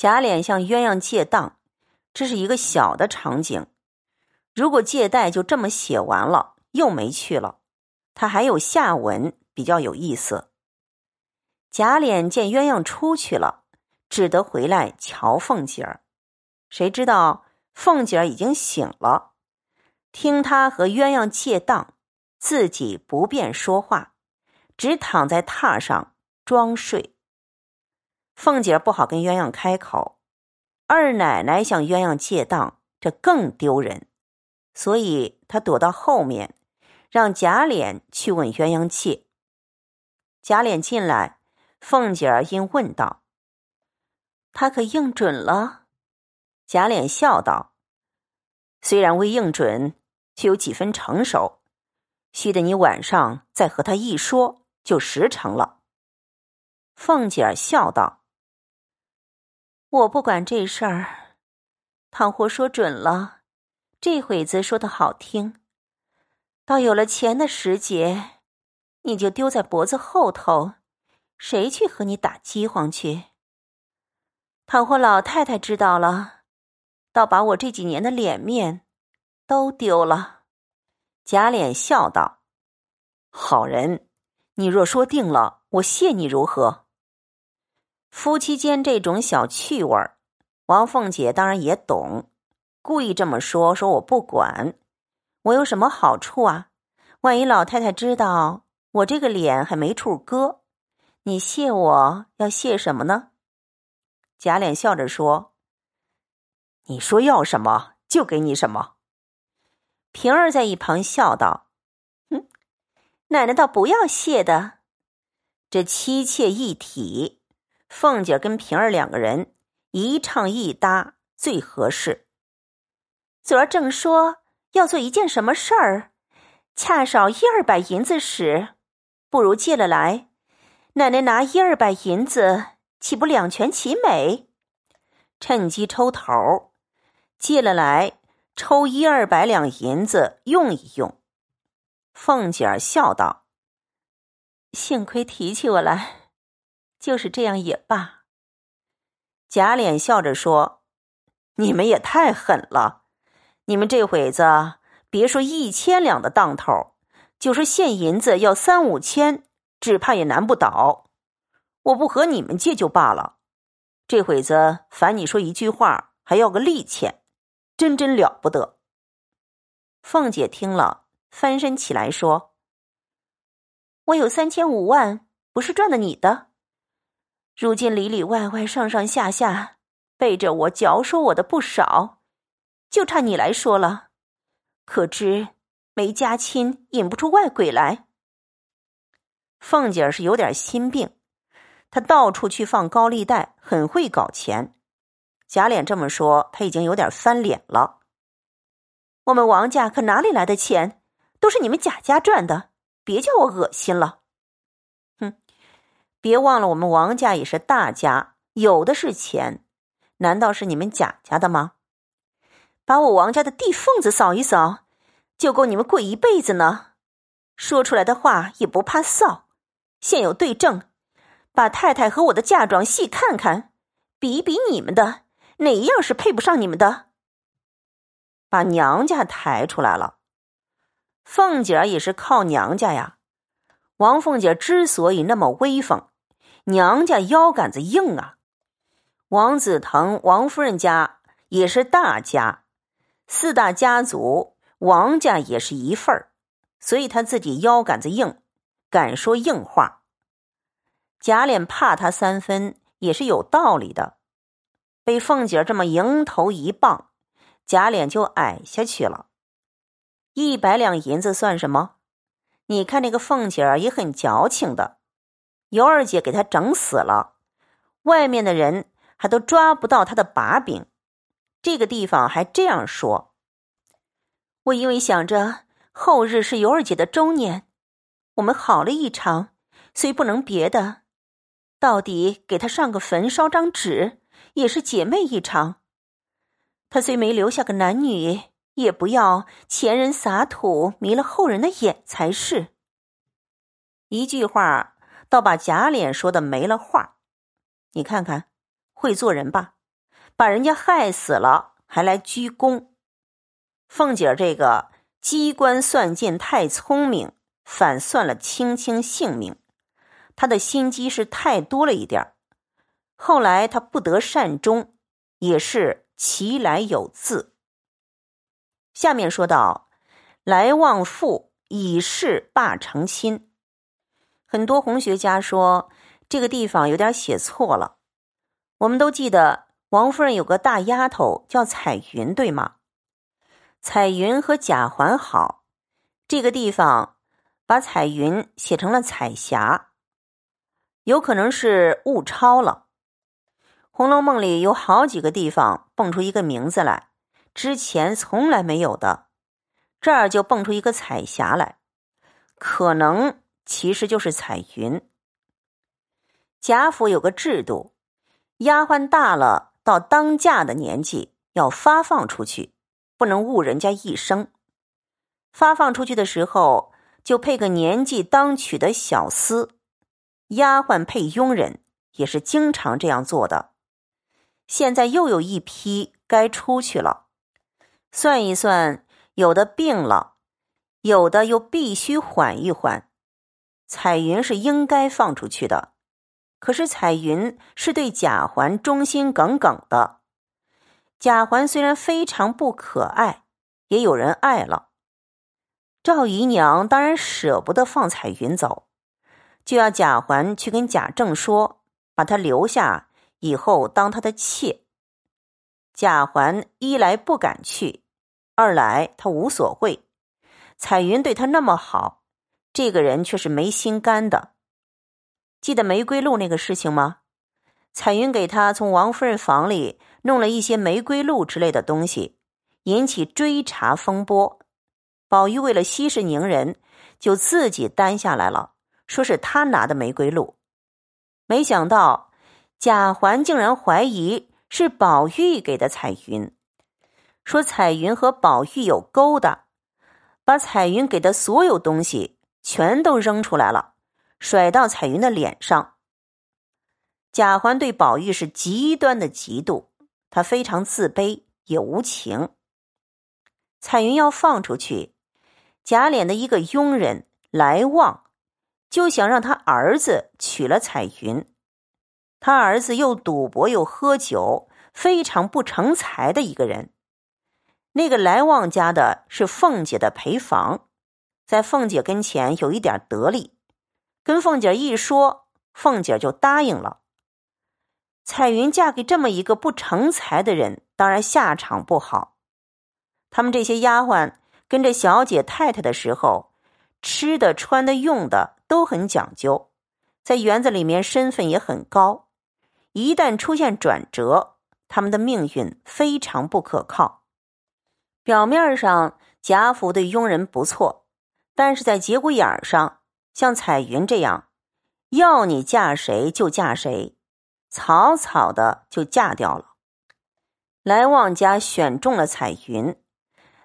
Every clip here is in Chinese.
贾琏向鸳鸯借当，这是一个小的场景。如果借贷就这么写完了，又没去了，他还有下文比较有意思。贾琏见鸳鸯出去了，只得回来瞧凤姐儿。谁知道凤姐儿已经醒了，听他和鸳鸯借当，自己不便说话，只躺在榻上装睡。凤姐不好跟鸳鸯开口，二奶奶向鸳鸯借当，这更丢人。所以她躲到后面，让贾琏去问鸳鸯借。贾琏进来，凤姐儿因问道：“他可应准了？”贾琏笑道：“虽然未应准，却有几分成熟，须得你晚上再和他一说，就实成了。”凤姐儿笑道：“我不管这事儿，倘或说准了。”这会子说的好听，到有了钱的时节，你就丢在脖子后头，谁去和你打饥荒去？倘或老太太知道了，倒把我这几年的脸面都丢了。贾琏笑道：“好人，你若说定了，我谢你如何？”夫妻间这种小趣味儿，王凤姐当然也懂。故意这么说，说我不管，我有什么好处啊？万一老太太知道我这个脸还没处搁，你谢我要谢什么呢？贾琏笑着说：“你说要什么就给你什么。”平儿在一旁笑道：“哼，奶奶倒不要谢的。这妻妾一体，凤姐跟平儿两个人一唱一搭最合适。”昨儿正说要做一件什么事儿，恰少一二百银子时，不如借了来。奶奶拿一二百银子，岂不两全其美？趁机抽头，借了来，抽一二百两银子用一用。凤姐儿笑道：“幸亏提起我来，就是这样也罢。”贾琏笑着说：“你们也太狠了。”你们这会子别说一千两的当头，就是现银子要三五千，只怕也难不倒。我不和你们借就罢了，这会子烦你说一句话，还要个利钱，真真了不得。凤姐听了，翻身起来说：“我有三千五万，不是赚的你的。如今里里外外、上上下下背着我嚼说我的不少。”就差你来说了，可知没家亲引不出外鬼来。凤姐儿是有点心病，她到处去放高利贷，很会搞钱。贾琏这么说，他已经有点翻脸了。我们王家可哪里来的钱？都是你们贾家赚的，别叫我恶心了。别忘了我们王家也是大家，有的是钱，难道是你们贾家的吗？把我王家的地缝子扫一扫，就够你们跪一辈子呢。说出来的话也不怕臊，现有对证，把太太和我的嫁妆细看看，比一比你们的哪一样是配不上你们的。把娘家抬出来了，凤姐儿也是靠娘家呀。王凤姐之所以那么威风，娘家腰杆子硬啊。王子腾、王夫人家也是大家。四大家族，王家也是一份儿，所以他自己腰杆子硬，敢说硬话。贾琏怕他三分也是有道理的，被凤姐这么迎头一棒，贾琏就矮下去了。一百两银子算什么？你看那个凤姐儿也很矫情的，尤二姐给他整死了，外面的人还都抓不到他的把柄。这个地方还这样说，我因为想着后日是尤二姐的周年，我们好了一场，虽不能别的，到底给她上个坟，烧张纸，也是姐妹一场。她虽没留下个男女，也不要前人撒土迷了后人的眼才是。一句话，倒把贾琏说的没了话。你看看，会做人吧？把人家害死了，还来鞠躬。凤姐这个机关算尽太聪明，反算了青青性命。她的心机是太多了一点儿。后来她不得善终，也是其来有自。下面说到，来旺父以示霸成亲。很多红学家说这个地方有点写错了。我们都记得。王夫人有个大丫头叫彩云，对吗？彩云和贾环好，这个地方把彩云写成了彩霞，有可能是误抄了。《红楼梦》里有好几个地方蹦出一个名字来，之前从来没有的，这儿就蹦出一个彩霞来，可能其实就是彩云。贾府有个制度，丫鬟大了。到当嫁的年纪要发放出去，不能误人家一生。发放出去的时候，就配个年纪当娶的小厮，丫鬟配佣人，也是经常这样做的。现在又有一批该出去了，算一算，有的病了，有的又必须缓一缓。彩云是应该放出去的。可是彩云是对贾环忠心耿耿的，贾环虽然非常不可爱，也有人爱了。赵姨娘当然舍不得放彩云走，就要贾环去跟贾政说，把她留下以后当他的妾。贾环一来不敢去，二来他无所谓。彩云对他那么好，这个人却是没心肝的。记得玫瑰露那个事情吗？彩云给他从王夫人房里弄了一些玫瑰露之类的东西，引起追查风波。宝玉为了息事宁人，就自己担下来了，说是他拿的玫瑰露。没想到贾环竟然怀疑是宝玉给的彩云，说彩云和宝玉有勾搭，把彩云给的所有东西全都扔出来了。甩到彩云的脸上。贾环对宝玉是极端的嫉妒，他非常自卑也无情。彩云要放出去，贾琏的一个佣人来旺，就想让他儿子娶了彩云。他儿子又赌博又喝酒，非常不成才的一个人。那个来旺家的是凤姐的陪房，在凤姐跟前有一点得力。跟凤姐一说，凤姐就答应了。彩云嫁给这么一个不成才的人，当然下场不好。他们这些丫鬟跟着小姐太太的时候，吃的、穿的、用的都很讲究，在园子里面身份也很高。一旦出现转折，他们的命运非常不可靠。表面上贾府对佣人不错，但是在节骨眼上。像彩云这样，要你嫁谁就嫁谁，草草的就嫁掉了。来旺家选中了彩云，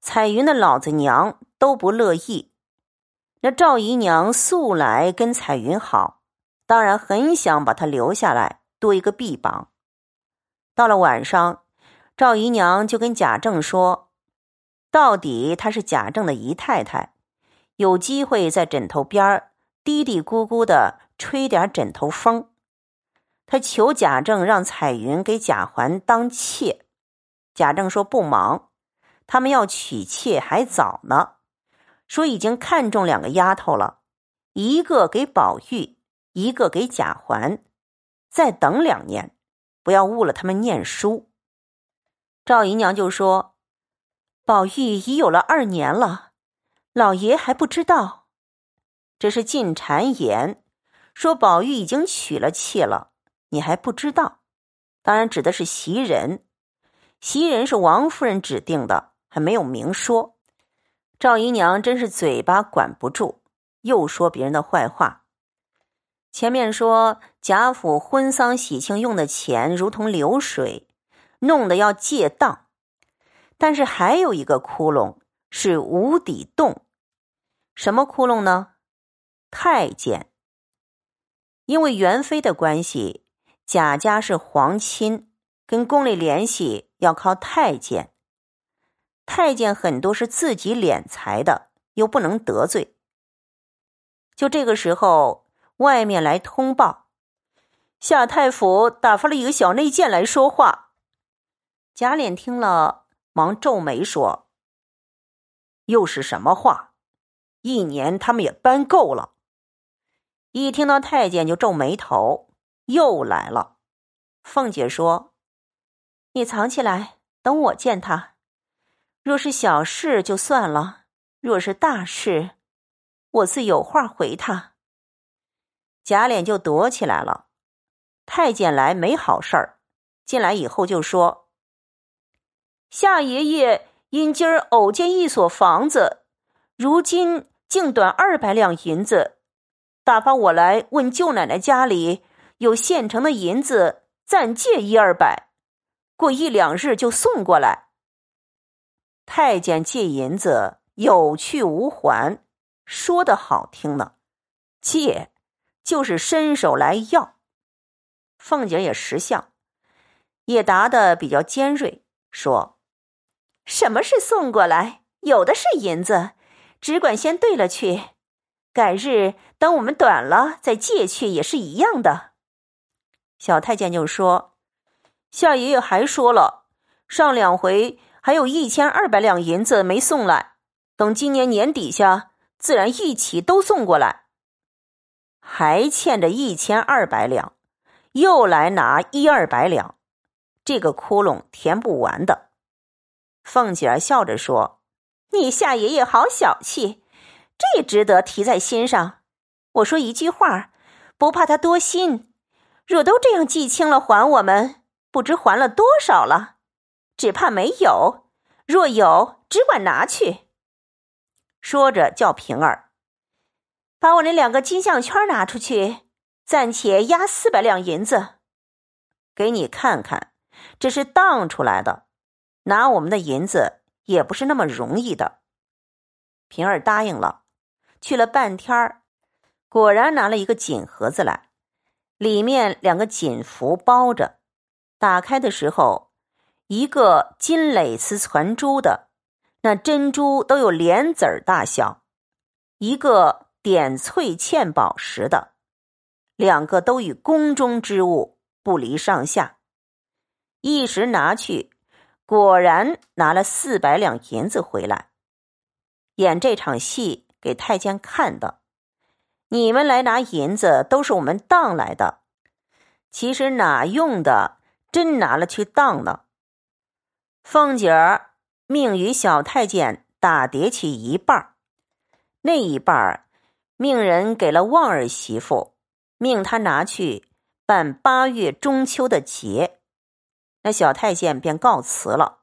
彩云的老子娘都不乐意。那赵姨娘素来跟彩云好，当然很想把她留下来，多一个臂膀。到了晚上，赵姨娘就跟贾政说：“到底她是贾政的姨太太，有机会在枕头边儿。”嘀嘀咕咕的吹点枕头风，他求贾政让彩云给贾环当妾。贾政说不忙，他们要娶妾还早呢。说已经看中两个丫头了，一个给宝玉，一个给贾环，再等两年，不要误了他们念书。赵姨娘就说：“宝玉已有了二年了，老爷还不知道。”这是进谗言，说宝玉已经娶了妾了，你还不知道？当然指的是袭人，袭人是王夫人指定的，还没有明说。赵姨娘真是嘴巴管不住，又说别人的坏话。前面说贾府婚丧喜庆用的钱如同流水，弄得要借当，但是还有一个窟窿是无底洞，什么窟窿呢？太监，因为元妃的关系，贾家是皇亲，跟宫里联系要靠太监。太监很多是自己敛财的，又不能得罪。就这个时候，外面来通报，夏太府打发了一个小内监来说话。贾琏听了，忙皱眉说：“又是什么话？一年他们也搬够了。”一听到太监就皱眉头，又来了。凤姐说：“你藏起来，等我见他。若是小事就算了，若是大事，我自有话回他。”贾琏就躲起来了。太监来没好事儿，进来以后就说：“夏爷爷因今儿偶见一所房子，如今竟短二百两银子。”打发我来问舅奶奶家里有现成的银子，暂借一二百，过一两日就送过来。太监借银子有去无还，说的好听呢，借就是伸手来要。凤姐也识相，也答得比较尖锐，说：“什么是送过来？有的是银子，只管先兑了去。”改日等我们短了再借去也是一样的。小太监就说：“夏爷爷还说了，上两回还有一千二百两银子没送来，等今年年底下自然一起都送过来。还欠着一千二百两，又来拿一二百两，这个窟窿填不完的。”凤姐儿笑着说：“你夏爷爷好小气。”这值得提在心上。我说一句话，不怕他多心。若都这样记清了还我们，不知还了多少了。只怕没有。若有，只管拿去。说着，叫平儿把我那两个金项圈拿出去，暂且押四百两银子，给你看看。这是当出来的，拿我们的银子也不是那么容易的。平儿答应了。去了半天儿，果然拿了一个锦盒子来，里面两个锦符包着。打开的时候，一个金蕾丝攒珠的，那珍珠都有莲子儿大小；一个点翠嵌宝石的，两个都与宫中之物不离上下。一时拿去，果然拿了四百两银子回来。演这场戏。给太监看的，你们来拿银子都是我们当来的，其实哪用的，真拿了去当了。凤姐儿命与小太监打叠起一半那一半命人给了旺儿媳妇，命他拿去办八月中秋的节。那小太监便告辞了，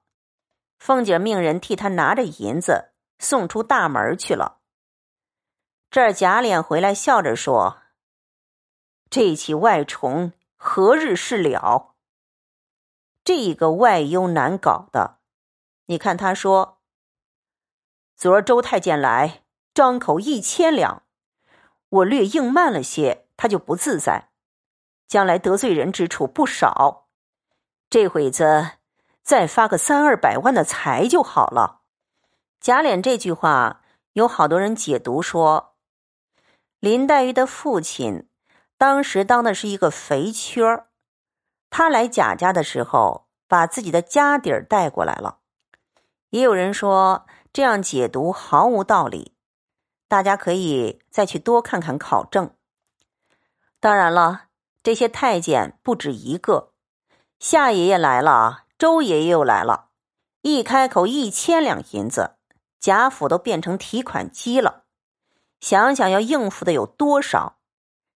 凤姐命人替他拿着银子送出大门去了。这儿贾琏回来笑着说：“这起外虫何日是了？这个外忧难搞的。你看他说，昨儿周太监来，张口一千两，我略应慢了些，他就不自在，将来得罪人之处不少。这会子再发个三二百万的财就好了。”贾琏这句话，有好多人解读说。林黛玉的父亲当时当的是一个肥缺儿，他来贾家的时候，把自己的家底儿带过来了。也有人说这样解读毫无道理，大家可以再去多看看考证。当然了，这些太监不止一个，夏爷爷来了，周爷爷又来了，一开口一千两银子，贾府都变成提款机了。想想要应付的有多少，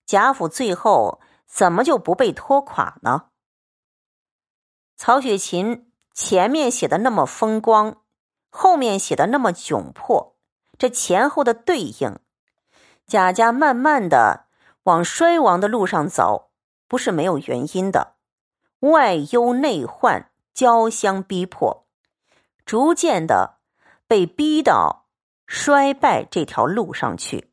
贾府最后怎么就不被拖垮呢？曹雪芹前面写的那么风光，后面写的那么窘迫，这前后的对应，贾家慢慢的往衰亡的路上走，不是没有原因的。外忧内患交相逼迫，逐渐的被逼到。衰败这条路上去。